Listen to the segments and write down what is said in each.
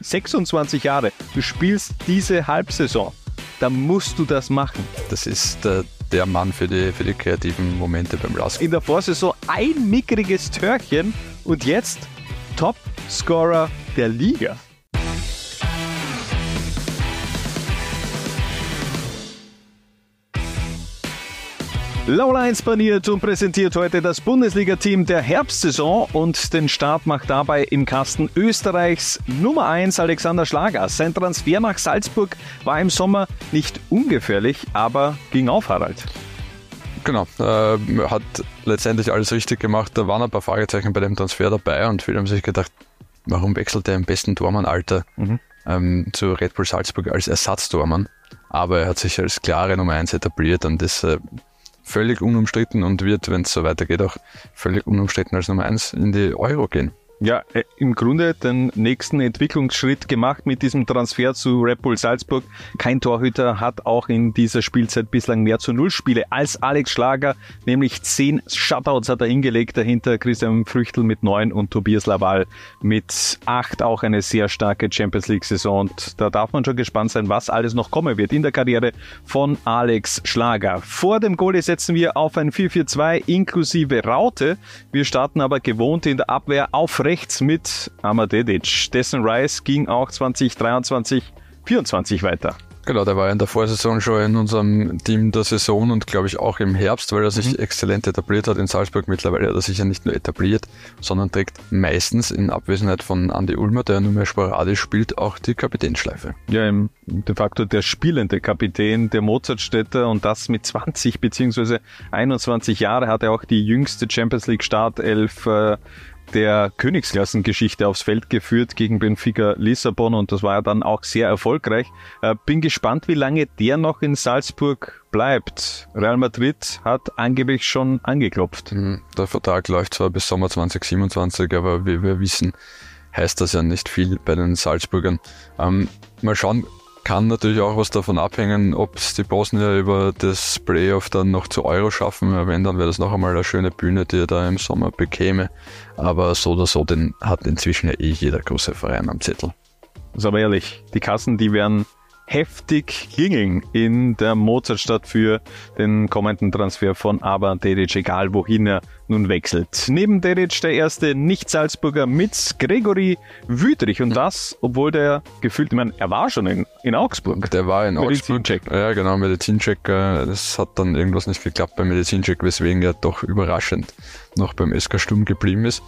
26 Jahre, du spielst diese Halbsaison, dann musst du das machen. Das ist der, der Mann für die, für die kreativen Momente beim Lask. In der Vorsaison ein mickriges Törchen und jetzt Top-Scorer der Liga. Lowlines paniert und präsentiert heute das Bundesliga-Team der Herbstsaison und den Start macht dabei im Kasten Österreichs Nummer 1 Alexander Schlager. Sein Transfer nach Salzburg war im Sommer nicht ungefährlich, aber ging auf, Harald. Genau, äh, hat letztendlich alles richtig gemacht. Da waren ein paar Fragezeichen bei dem Transfer dabei und viele haben sich gedacht, warum wechselt er im besten Tormann-Alter mhm. ähm, zu Red Bull Salzburg als Ersatztormann? Aber er hat sich als klare Nummer 1 etabliert und das äh, völlig unumstritten und wird, wenn es so weitergeht, auch völlig unumstritten als Nummer 1 in die Euro gehen ja, äh, im Grunde den nächsten Entwicklungsschritt gemacht mit diesem Transfer zu Red Bull Salzburg. Kein Torhüter hat auch in dieser Spielzeit bislang mehr zu Null Spiele als Alex Schlager, nämlich zehn Shutouts hat er hingelegt, dahinter Christian Früchtel mit neun und Tobias Laval mit acht. Auch eine sehr starke Champions League Saison und da darf man schon gespannt sein, was alles noch kommen wird in der Karriere von Alex Schlager. Vor dem Goal setzen wir auf ein 4-4-2 inklusive Raute. Wir starten aber gewohnt in der Abwehr auf rechts mit Amadedic. Dessen Rice ging auch 2023, 2024 weiter. Genau, der war in der Vorsaison schon in unserem Team der Saison und glaube ich auch im Herbst, weil er sich mhm. exzellent etabliert hat in Salzburg. Mittlerweile hat er sich ja nicht nur etabliert, sondern trägt meistens in Abwesenheit von Andy Ulmer, der nur mehr sporadisch spielt, auch die Kapitänschleife. Ja, de facto der spielende Kapitän der Mozartstädter und das mit 20 bzw. 21 Jahre hat er auch die jüngste Champions League Startelf äh, der Königsklassengeschichte aufs Feld geführt gegen Benfica Lissabon und das war ja dann auch sehr erfolgreich. Äh, bin gespannt, wie lange der noch in Salzburg bleibt. Real Madrid hat angeblich schon angeklopft. Mhm. Der Vertrag läuft zwar bis Sommer 2027, aber wie wir wissen, heißt das ja nicht viel bei den Salzburgern. Ähm, mal schauen, kann natürlich auch was davon abhängen, ob es die Bosnier über das Playoff dann noch zu Euro schaffen. Wenn, dann wäre das noch einmal eine schöne Bühne, die er da im Sommer bekäme. Aber so oder so, den hat inzwischen ja eh jeder große Verein am Zettel. Also aber ehrlich, die Kassen, die werden heftig klingeln in der Mozartstadt für den kommenden Transfer von Aber Dedic, egal wohin er nun wechselt. Neben Dedic der erste Nicht-Salzburger mit Gregory Wüterich und das, obwohl der gefühlt, ich meine, er war schon in, in Augsburg. Der war in Augsburg. Ja, genau, Medizincheck. Äh, das hat dann irgendwas nicht geklappt beim Medizincheck, weswegen er doch überraschend noch beim SK Sturm geblieben ist.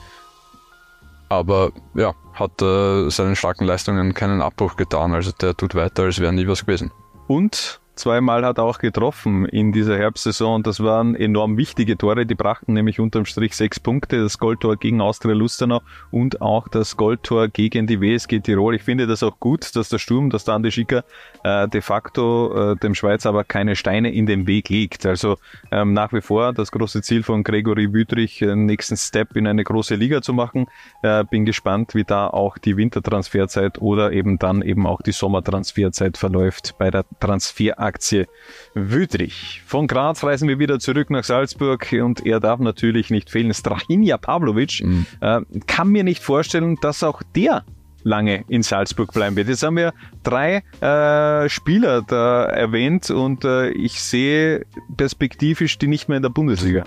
Aber ja, hat äh, seinen starken Leistungen keinen Abbruch getan. Also der tut weiter, als wäre nie was gewesen. Und Zweimal hat er auch getroffen in dieser Herbstsaison das waren enorm wichtige Tore. Die brachten nämlich unterm Strich sechs Punkte. Das Goldtor gegen Austria Lustenau und auch das Goldtor gegen die WSG Tirol. Ich finde das auch gut, dass der Sturm, dass der Andi Schicker äh, de facto äh, dem Schweiz aber keine Steine in den Weg legt. Also ähm, nach wie vor das große Ziel von Gregory Wüthrich, den nächsten Step in eine große Liga zu machen. Äh, bin gespannt, wie da auch die Wintertransferzeit oder eben dann eben auch die Sommertransferzeit verläuft bei der Transferaktion Aktie Wüdrich. Von Graz reisen wir wieder zurück nach Salzburg und er darf natürlich nicht fehlen. Strahinja Pavlovic mhm. äh, kann mir nicht vorstellen, dass auch der lange in Salzburg bleiben wird. Jetzt haben wir drei äh, Spieler da erwähnt und äh, ich sehe perspektivisch die nicht mehr in der Bundesliga.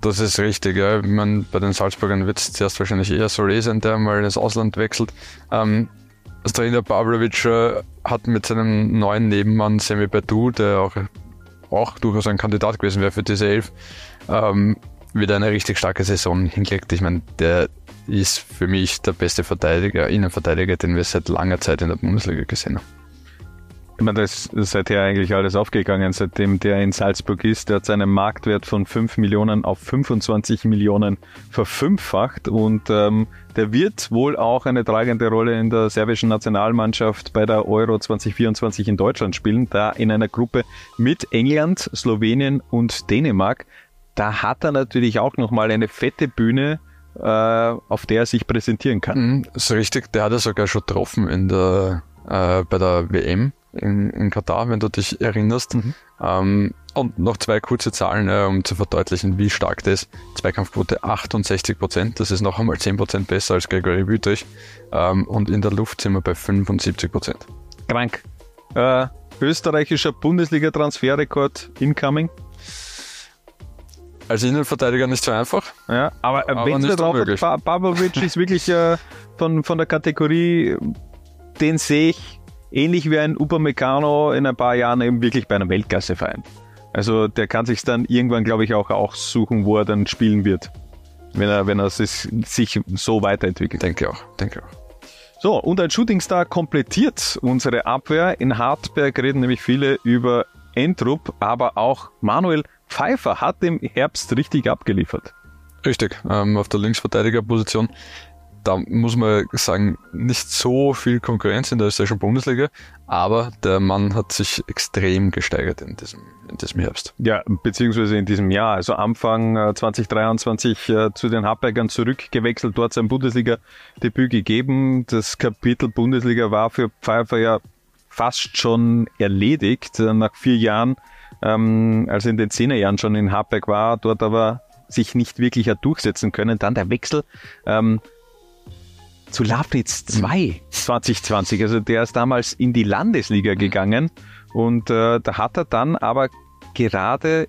Das ist richtig, ja. Ich meine, bei den Salzburgern wird es zuerst wahrscheinlich eher Solé sein, der mal ins Ausland wechselt. Ähm, Trainer Pavlovic äh, hat mit seinem neuen Nebenmann Semi Badu, der auch, auch durchaus ein Kandidat gewesen wäre für diese Elf, ähm, wieder eine richtig starke Saison hingelegt. Ich meine, der ist für mich der beste Verteidiger, Innenverteidiger, den wir seit langer Zeit in der Bundesliga gesehen haben. Ich meine, das ist seither eigentlich alles aufgegangen, seitdem der in Salzburg ist. Der hat seinen Marktwert von 5 Millionen auf 25 Millionen verfünffacht und ähm, der wird wohl auch eine tragende Rolle in der serbischen Nationalmannschaft bei der Euro 2024 in Deutschland spielen, da in einer Gruppe mit England, Slowenien und Dänemark. Da hat er natürlich auch nochmal eine fette Bühne, äh, auf der er sich präsentieren kann. Mhm, ist richtig, der hat er sogar schon getroffen in der, äh, bei der WM in, in Katar, wenn du dich erinnerst. Mhm. Ähm, Und noch zwei kurze Zahlen, äh, um zu verdeutlichen, wie stark das ist. Zweikampfquote 68 Prozent, das ist noch einmal 10 Prozent besser als Gregory Wüterich. Ähm, und in der Luft sind wir bei 75 Prozent. Krank. Äh, österreichischer Bundesliga-Transferrekord incoming. Als Innenverteidiger nicht so einfach. Ja, aber, aber wenn es drauf hat, ba Babovic ist wirklich äh, von, von der Kategorie, den sehe ich ähnlich wie ein Upamecano in ein paar Jahren eben wirklich bei einem Weltklasse-Verein. Also der kann sich dann irgendwann, glaube ich, auch aussuchen, wo er dann spielen wird. Wenn er, wenn er sich so weiterentwickelt. Denke auch, denke auch. So, und ein Shootingstar komplettiert unsere Abwehr. In Hartberg reden nämlich viele über Entrup, aber auch Manuel Pfeiffer hat im Herbst richtig abgeliefert. Richtig, ähm, auf der Linksverteidigerposition da muss man sagen, nicht so viel Konkurrenz in der österreichischen Bundesliga, aber der Mann hat sich extrem gesteigert in diesem, in diesem Herbst. Ja, beziehungsweise in diesem Jahr. Also Anfang 2023 äh, äh, zu den Hartbergern zurückgewechselt, dort sein Bundesliga-Debüt gegeben. Das Kapitel Bundesliga war für Pfeiffer ja fast schon erledigt. Äh, nach vier Jahren, ähm, als er in den Zehnerjahren schon in Hartberg war, dort aber sich nicht wirklich hat durchsetzen können. Dann der Wechsel ähm, zu Lafnitz 2 2020. Also der ist damals in die Landesliga gegangen und äh, da hat er dann aber gerade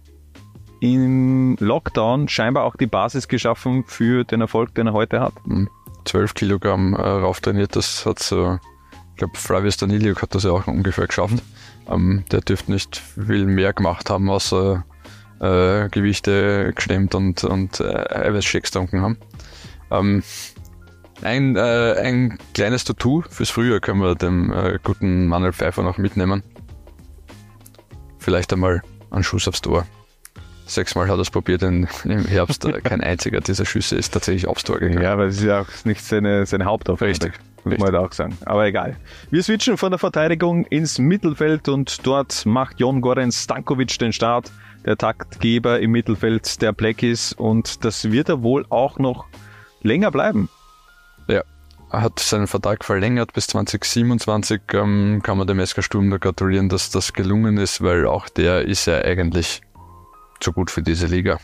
im Lockdown scheinbar auch die Basis geschaffen für den Erfolg, den er heute hat. 12 hm. Kilogramm äh, rauftrainiert, das hat so, ich glaube, Flavius Daniliuk hat das ja auch ungefähr geschafft. Ähm, der dürfte nicht viel mehr gemacht haben, außer äh, Gewichte gestemmt und, und äh, Eiweißshakes getrunken haben. Ähm, ein, äh, ein kleines Tattoo fürs Frühjahr können wir dem äh, guten Manuel Pfeiffer noch mitnehmen. Vielleicht einmal einen Schuss aufs Tor. Sechsmal hat er es probiert in, im Herbst. Äh, kein einziger dieser Schüsse ist tatsächlich aufs Tor gegangen. Ja, aber es ist ja auch nicht seine, seine Hauptaufgabe. Richtig. Muss man halt auch sagen. Aber egal. Wir switchen von der Verteidigung ins Mittelfeld und dort macht Jon Goran Stankovic den Start. Der Taktgeber im Mittelfeld der Black ist und das wird er wohl auch noch länger bleiben. Hat seinen Vertrag verlängert bis 2027. Ähm, kann man dem SK Sturm da gratulieren, dass das gelungen ist, weil auch der ist ja eigentlich zu gut für diese Liga.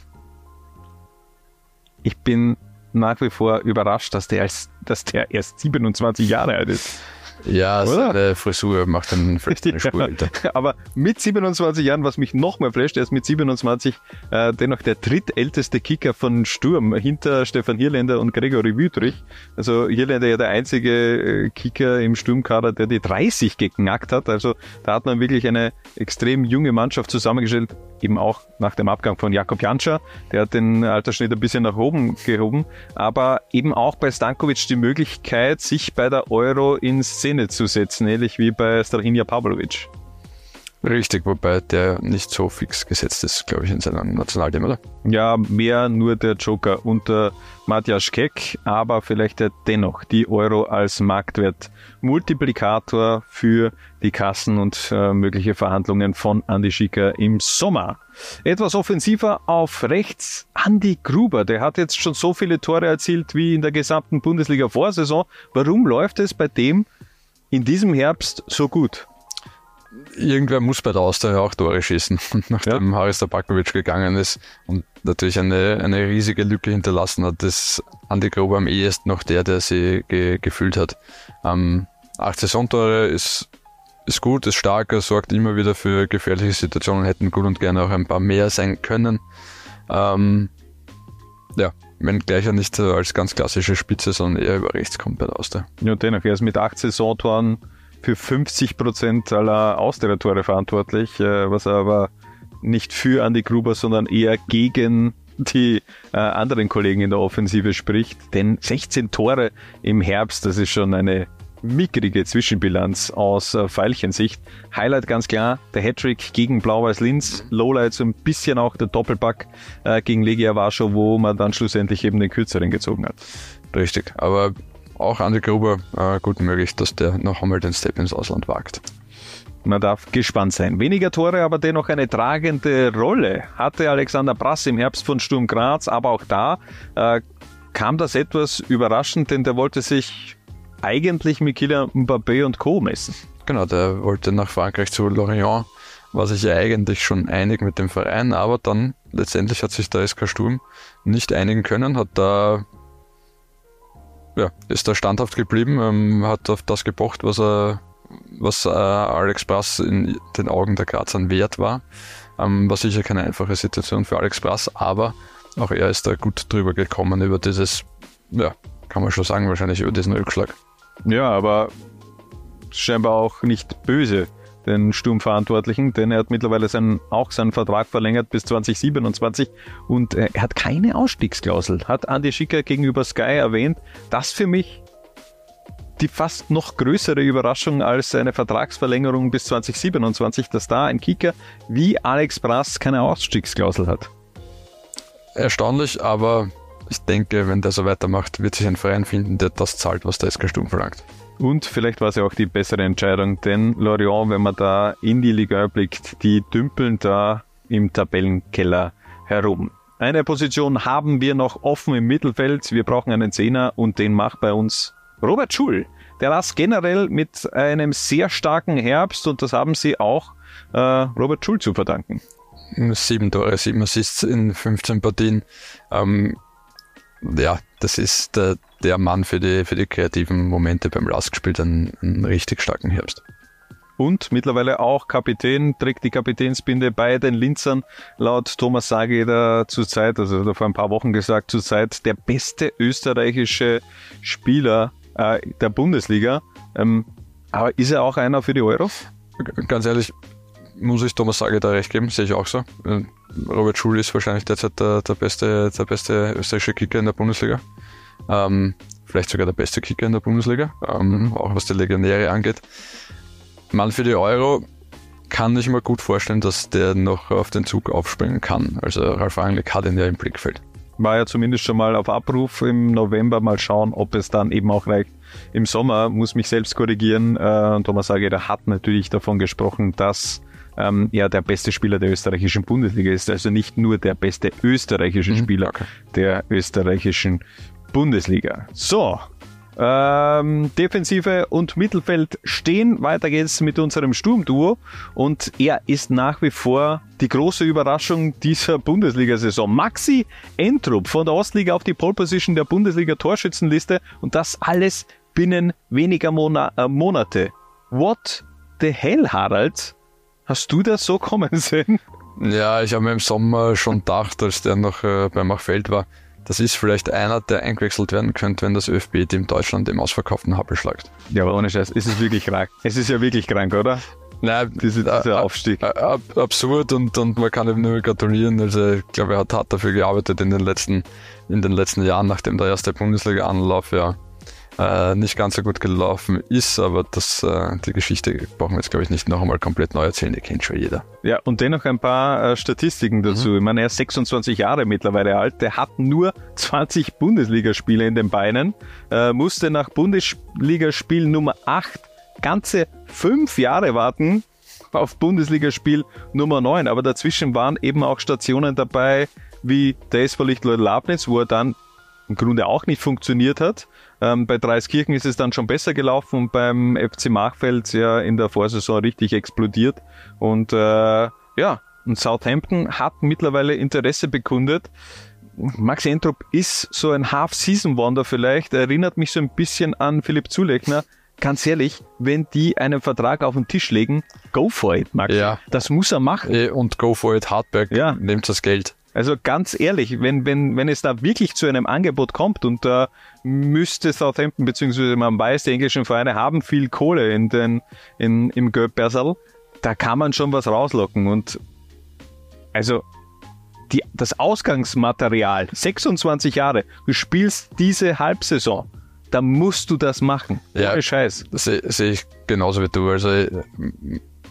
Ich bin nach wie vor überrascht, dass der, als, dass der erst 27 Jahre alt ist. Ja, seine Frisur macht einen vielleicht eine Spur älter. Aber mit 27 Jahren, was mich noch mal flasht, er ist mit 27 äh, dennoch der drittälteste Kicker von Sturm, hinter Stefan Hirländer und Gregory Wüthrich. Also Hirländer ja der einzige äh, Kicker im Sturmkader, der die 30 geknackt hat. Also da hat man wirklich eine extrem junge Mannschaft zusammengestellt, eben auch nach dem Abgang von Jakob Janscha. Der hat den Altersschnitt ein bisschen nach oben gehoben, aber eben auch bei Stankovic die Möglichkeit, sich bei der Euro in Szene zu setzen, ähnlich wie bei Strahinja Pavlovic. Richtig, wobei der nicht so fix gesetzt ist, glaube ich, in seinem Nationalteam, oder? Ja, mehr nur der Joker unter Matthias Keck, aber vielleicht dennoch die Euro als Marktwert-Multiplikator für die Kassen und äh, mögliche Verhandlungen von Andy Schicker im Sommer. Etwas offensiver auf rechts Andy Gruber, der hat jetzt schon so viele Tore erzielt wie in der gesamten Bundesliga-Vorsaison. Warum läuft es bei dem in diesem Herbst so gut? Irgendwer muss bei der Austria auch Tore schießen. nachdem ja. Haris Tabakovic gegangen ist und natürlich eine, eine riesige Lücke hinterlassen hat, ist Andi Grober am ehesten noch der, der sie ge gefüllt hat. Ähm, acht Saisontore ist, ist gut, ist stark, er sorgt immer wieder für gefährliche Situationen, hätten gut und gerne auch ein paar mehr sein können. Ähm, ja, wenn gleich er nicht als ganz klassische Spitze, sondern eher über rechts kommt bei der Austria. Ja, dennoch, er ist mit acht Saisontoren für 50 Prozent aller Austria-Tore verantwortlich, äh, was er aber nicht für Andy Gruber, sondern eher gegen die äh, anderen Kollegen in der Offensive spricht. Denn 16 Tore im Herbst, das ist schon eine mickrige Zwischenbilanz aus äh. Highlight ganz klar, der Hattrick gegen Blau-Weiß Linz. Lowlight so ein bisschen auch der Doppelpack äh, gegen Legia Warschau, wo man dann schlussendlich eben den kürzeren gezogen hat. Richtig, aber auch Andi Gruber äh, gut möglich, dass der noch einmal den Step ins Ausland wagt. Man darf gespannt sein. Weniger Tore, aber dennoch eine tragende Rolle hatte Alexander Brass im Herbst von Sturm Graz, aber auch da äh, kam das etwas überraschend, denn der wollte sich eigentlich mit Kylian Mbappé und Co. messen. Genau, der wollte nach Frankreich zu Lorient war sich ja eigentlich schon einig mit dem Verein, aber dann letztendlich hat sich der SK Sturm nicht einigen können, hat da ja, ist da standhaft geblieben, ähm, hat auf das gepocht, was er was äh, Alex Brass in den Augen der Grazern wert war. Ähm, war sicher keine einfache Situation für Alex Brass, aber auch er ist da gut drüber gekommen über dieses, ja, kann man schon sagen, wahrscheinlich über diesen Rückschlag. Ja, aber scheinbar auch nicht böse den Sturmverantwortlichen, denn er hat mittlerweile seinen, auch seinen Vertrag verlängert bis 2027 und äh, er hat keine Ausstiegsklausel, hat Andy Schicker gegenüber Sky erwähnt. Das für mich die fast noch größere Überraschung als eine Vertragsverlängerung bis 2027, dass da ein Kicker wie Alex Brass keine Ausstiegsklausel hat. Erstaunlich, aber ich denke, wenn der so weitermacht, wird sich ein Verein finden, der das zahlt, was der SK Sturm verlangt. Und vielleicht war es ja auch die bessere Entscheidung, denn Lorient, wenn man da in die Liga blickt, die dümpeln da im Tabellenkeller herum. Eine Position haben wir noch offen im Mittelfeld. Wir brauchen einen Zehner und den macht bei uns Robert Schul. Der las generell mit einem sehr starken Herbst und das haben sie auch äh, Robert Schul zu verdanken. Sieben Tore, sieben Assists in 15 Partien. Ähm, ja, das ist der, der Mann für die, für die kreativen Momente beim Lask gespielt, einen, einen richtig starken Herbst. Und mittlerweile auch Kapitän, trägt die Kapitänsbinde bei den Linzern. Laut Thomas Sageder zurzeit, also vor ein paar Wochen gesagt, zurzeit der beste österreichische Spieler äh, der Bundesliga. Ähm, aber ist er auch einer für die Euro? Ganz ehrlich, muss ich Thomas Sage da recht geben, sehe ich auch so. Äh, Robert Schul ist wahrscheinlich derzeit der, der, beste, der beste österreichische Kicker in der Bundesliga. Ähm, vielleicht sogar der beste Kicker in der Bundesliga, ähm, auch was die Legionäre angeht. Mann für die Euro kann ich mir gut vorstellen, dass der noch auf den Zug aufspringen kann. Also Ralf Rangnick hat ihn ja im Blickfeld. War ja zumindest schon mal auf Abruf im November. Mal schauen, ob es dann eben auch reicht. Im Sommer muss mich selbst korrigieren. Äh, Thomas Sager hat natürlich davon gesprochen, dass ähm, ja der beste Spieler der österreichischen Bundesliga ist. Also nicht nur der beste österreichische mhm, Spieler der österreichischen Bundesliga. So, ähm, Defensive und Mittelfeld stehen. Weiter geht's mit unserem Sturmduo und er ist nach wie vor die große Überraschung dieser Bundesliga-Saison. Maxi Entrup von der Ostliga auf die Pole Position der Bundesliga-Torschützenliste und das alles binnen weniger Mona äh, Monate. What the hell, Harald? Hast du das so kommen sehen? Ja, ich habe mir im Sommer schon gedacht, als der noch äh, bei Machfeld war, das ist vielleicht einer, der eingewechselt werden könnte, wenn das ÖFB-Team Deutschland im ausverkauften Happel schlagt. Ja, aber ohne Scheiß, ist es wirklich krank. Es ist ja wirklich krank, oder? Nein, Diese, dieser äh, Aufstieg. Äh, ab, absurd und, und man kann ihm nur gratulieren. Also ich glaube, er hat hart dafür gearbeitet in den letzten, in den letzten Jahren, nachdem der erste Bundesliga-Anlauf ja äh, nicht ganz so gut gelaufen ist, aber das, äh, die Geschichte brauchen wir jetzt, glaube ich, nicht noch einmal komplett neu erzählen, die kennt schon jeder. Ja, und dennoch ein paar äh, Statistiken dazu. Mhm. Ich meine, er ist 26 Jahre mittlerweile alt, der hat nur 20 Bundesligaspiele in den Beinen, äh, musste nach Bundesligaspiel Nummer 8 ganze fünf Jahre warten auf Bundesligaspiel Nummer 9, aber dazwischen waren eben auch Stationen dabei, wie der SV Lichtlord Labnitz, wo er dann im Grunde auch nicht funktioniert hat. Ähm, bei Dreiskirchen ist es dann schon besser gelaufen und beim FC Machfeld ja in der Vorsaison richtig explodiert. Und äh, ja, und Southampton hat mittlerweile Interesse bekundet. Max Entrup ist so ein Half-Season-Wonder vielleicht, erinnert mich so ein bisschen an Philipp Zulechner. Ganz ehrlich, wenn die einen Vertrag auf den Tisch legen, go for it, Max. Ja. Das muss er machen. Eh, und go for it, Hardberg, ja. nehmt das Geld. Also ganz ehrlich, wenn, wenn, wenn es da wirklich zu einem Angebot kommt und da müsste Southampton, beziehungsweise man weiß, die englischen Vereine haben viel Kohle in den, in, im Göppersal, da kann man schon was rauslocken und also die, das Ausgangsmaterial, 26 Jahre, du spielst diese Halbsaison, da musst du das machen. Ja, Scheiß. Sehe seh ich genauso wie du. Also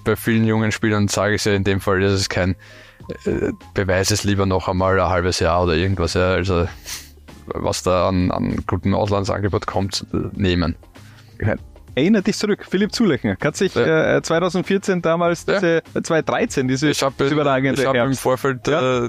bei vielen jungen Spielern sage ich es ja in dem Fall, dass es kein äh, beweis es lieber noch einmal ein halbes Jahr oder irgendwas. Ja. Also was da an, an gutem Auslandsangebot kommt, nehmen. Erinnert dich zurück, Philipp Zulechner. Hat sich ja. äh, 2014 damals, ja. diese, 2013, diese ich hab, überragende Ich habe im Vorfeld ja. äh,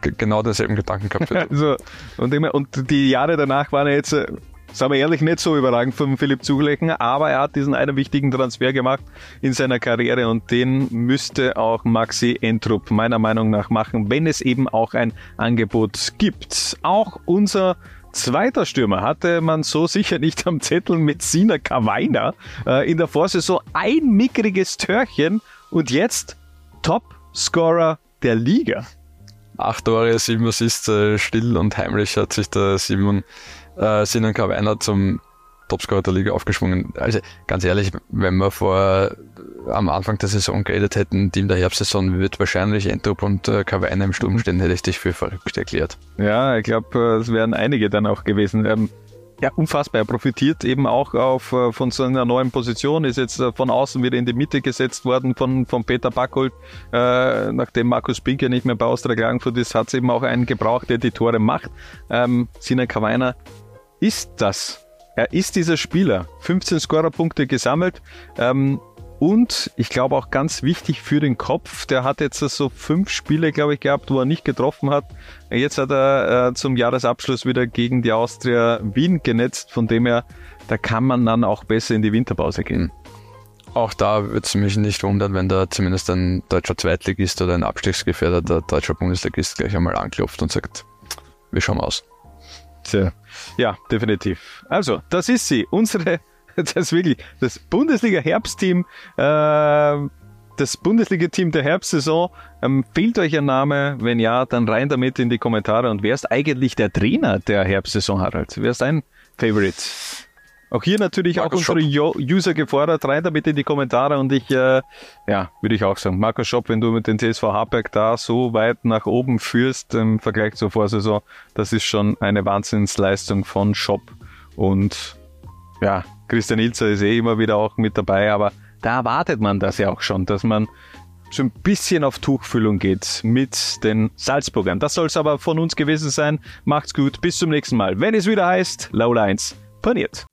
genau denselben Gedanken gehabt. also, und, immer, und die Jahre danach waren ja jetzt äh, sagen wir ehrlich, nicht so überragend von Philipp Zulecken, aber er hat diesen einen wichtigen Transfer gemacht in seiner Karriere und den müsste auch Maxi Entrup meiner Meinung nach machen, wenn es eben auch ein Angebot gibt. Auch unser Zweiter Stürmer hatte man so sicher nicht am Zettel mit Sina Kawainer. Äh, in der Vorsaison ein mickriges Törchen und jetzt Top-Scorer der Liga. Acht Tore, sieben Assists, äh, still und heimlich hat sich der Simon äh, Sinan Kawainer zum Topscorer der Liga aufgeschwungen. Also ganz ehrlich, wenn wir vor am Anfang der Saison geredet hätten, Team der Herbstsaison wird wahrscheinlich Entrup und äh, Kawainer im Sturm stehen, hätte ich dich für verrückt erklärt. Ja, ich glaube, es wären einige dann auch gewesen. Ähm, ja, unfassbar. Er profitiert eben auch auf, äh, von so einer neuen Position, ist jetzt äh, von außen wieder in die Mitte gesetzt worden von, von Peter Backholt. Äh, nachdem Markus Pinker nicht mehr bei Austria Klagenfurt ist, hat es eben auch einen gebraucht, der die Tore macht. Ähm, Sina Kawainer ist das er ist dieser Spieler. 15 Scorerpunkte gesammelt. Ähm, und ich glaube auch ganz wichtig für den Kopf, der hat jetzt so fünf Spiele, glaube ich, gehabt, wo er nicht getroffen hat. Jetzt hat er äh, zum Jahresabschluss wieder gegen die Austria Wien genetzt, von dem her, da kann man dann auch besser in die Winterpause gehen. Auch da würde es mich nicht wundern, wenn da zumindest ein deutscher Zweitligist oder ein abstiegsgefährdeter deutscher Bundesligist gleich einmal anklopft und sagt, wir schauen aus. Tja. Ja, definitiv. Also, das ist sie. Unsere, das wirklich das Bundesliga-Herbstteam, äh, das Bundesliga-Team der Herbstsaison. Ähm, fehlt euch ein Name? Wenn ja, dann rein damit in die Kommentare. Und wer ist eigentlich der Trainer der Herbstsaison, Harald? Wer ist dein Favorite? Auch hier natürlich Markus auch unsere Schopp. User gefordert, rein damit in die Kommentare und ich, äh, ja, würde ich auch sagen, Markus Schopp, wenn du mit dem TSV Harberg da so weit nach oben führst im Vergleich zur Vorsaison, das ist schon eine Wahnsinnsleistung von Schopp und ja, Christian Ilzer ist eh immer wieder auch mit dabei, aber da erwartet man das ja auch schon, dass man so ein bisschen auf Tuchfüllung geht mit den Salzburgern. Das soll es aber von uns gewesen sein. Macht's gut, bis zum nächsten Mal. Wenn es wieder heißt, Low Lines paniert.